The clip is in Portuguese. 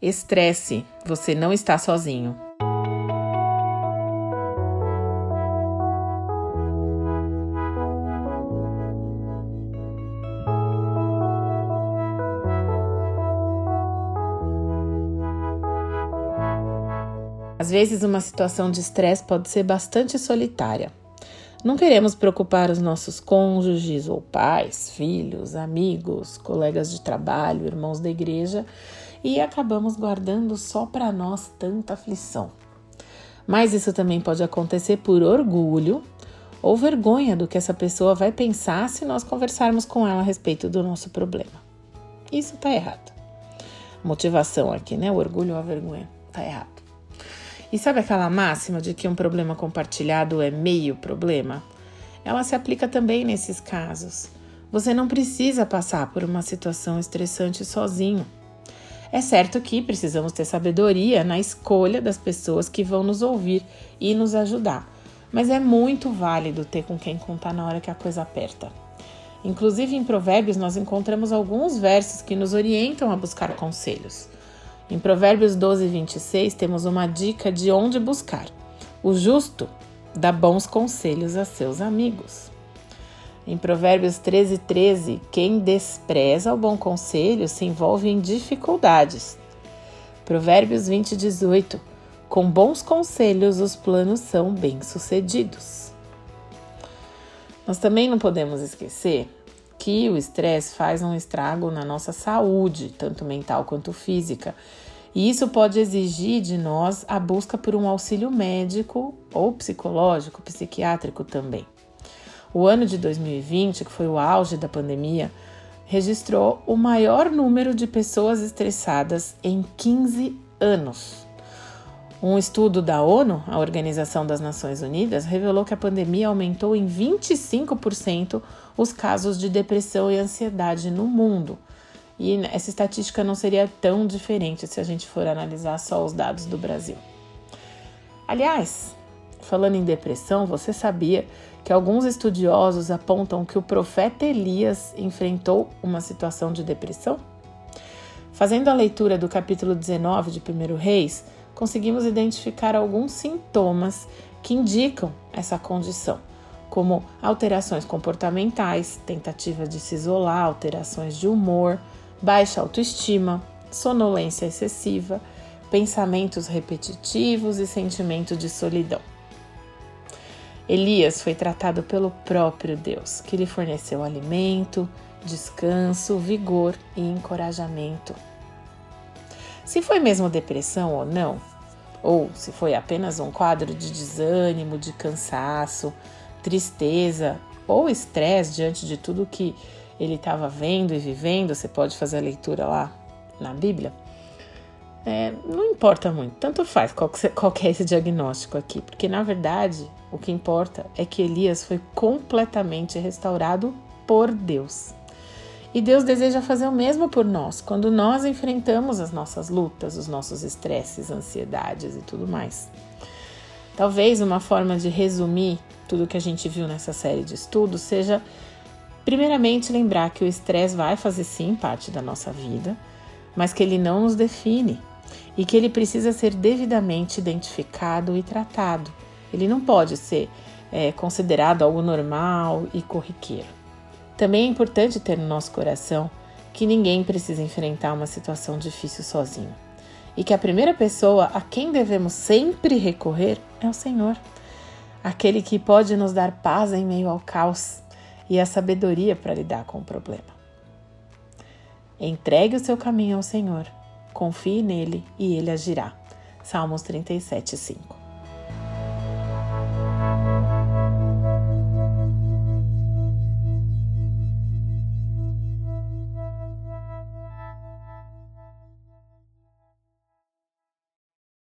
Estresse, você não está sozinho. Às vezes, uma situação de estresse pode ser bastante solitária. Não queremos preocupar os nossos cônjuges ou pais, filhos, amigos, colegas de trabalho, irmãos da igreja e acabamos guardando só para nós tanta aflição. Mas isso também pode acontecer por orgulho ou vergonha do que essa pessoa vai pensar se nós conversarmos com ela a respeito do nosso problema. Isso está errado. Motivação aqui, né? O orgulho ou a vergonha. Está errado. E sabe aquela máxima de que um problema compartilhado é meio problema? Ela se aplica também nesses casos. Você não precisa passar por uma situação estressante sozinho. É certo que precisamos ter sabedoria na escolha das pessoas que vão nos ouvir e nos ajudar, mas é muito válido ter com quem contar na hora que a coisa aperta. Inclusive em Provérbios nós encontramos alguns versos que nos orientam a buscar conselhos. Em Provérbios 12, 26, temos uma dica de onde buscar. O justo dá bons conselhos a seus amigos. Em Provérbios 13, 13, quem despreza o bom conselho se envolve em dificuldades. Provérbios 20, 18, com bons conselhos os planos são bem-sucedidos. Nós também não podemos esquecer que o estresse faz um estrago na nossa saúde, tanto mental quanto física. E isso pode exigir de nós a busca por um auxílio médico ou psicológico, psiquiátrico também. O ano de 2020, que foi o auge da pandemia, registrou o maior número de pessoas estressadas em 15 anos. Um estudo da ONU, a Organização das Nações Unidas, revelou que a pandemia aumentou em 25% os casos de depressão e ansiedade no mundo. E essa estatística não seria tão diferente se a gente for analisar só os dados do Brasil. Aliás, falando em depressão, você sabia que alguns estudiosos apontam que o profeta Elias enfrentou uma situação de depressão? Fazendo a leitura do capítulo 19 de 1 Reis, conseguimos identificar alguns sintomas que indicam essa condição, como alterações comportamentais, tentativa de se isolar, alterações de humor, baixa autoestima, sonolência excessiva, pensamentos repetitivos e sentimento de solidão. Elias foi tratado pelo próprio Deus, que lhe forneceu alimento, descanso, vigor e encorajamento. Se foi mesmo depressão ou não, ou se foi apenas um quadro de desânimo, de cansaço, tristeza ou estresse diante de tudo que ele estava vendo e vivendo, você pode fazer a leitura lá na Bíblia. É, não importa muito, tanto faz qual, qual é esse diagnóstico aqui, porque na verdade o que importa é que Elias foi completamente restaurado por Deus. E Deus deseja fazer o mesmo por nós quando nós enfrentamos as nossas lutas, os nossos estresses, ansiedades e tudo mais. Talvez uma forma de resumir tudo que a gente viu nessa série de estudos seja, primeiramente, lembrar que o estresse vai fazer sim parte da nossa vida, mas que ele não nos define e que ele precisa ser devidamente identificado e tratado. Ele não pode ser é, considerado algo normal e corriqueiro. Também é importante ter no nosso coração que ninguém precisa enfrentar uma situação difícil sozinho e que a primeira pessoa a quem devemos sempre recorrer é o Senhor, aquele que pode nos dar paz em meio ao caos e a sabedoria para lidar com o problema. Entregue o seu caminho ao Senhor, confie nele e ele agirá. Salmos 37, 5.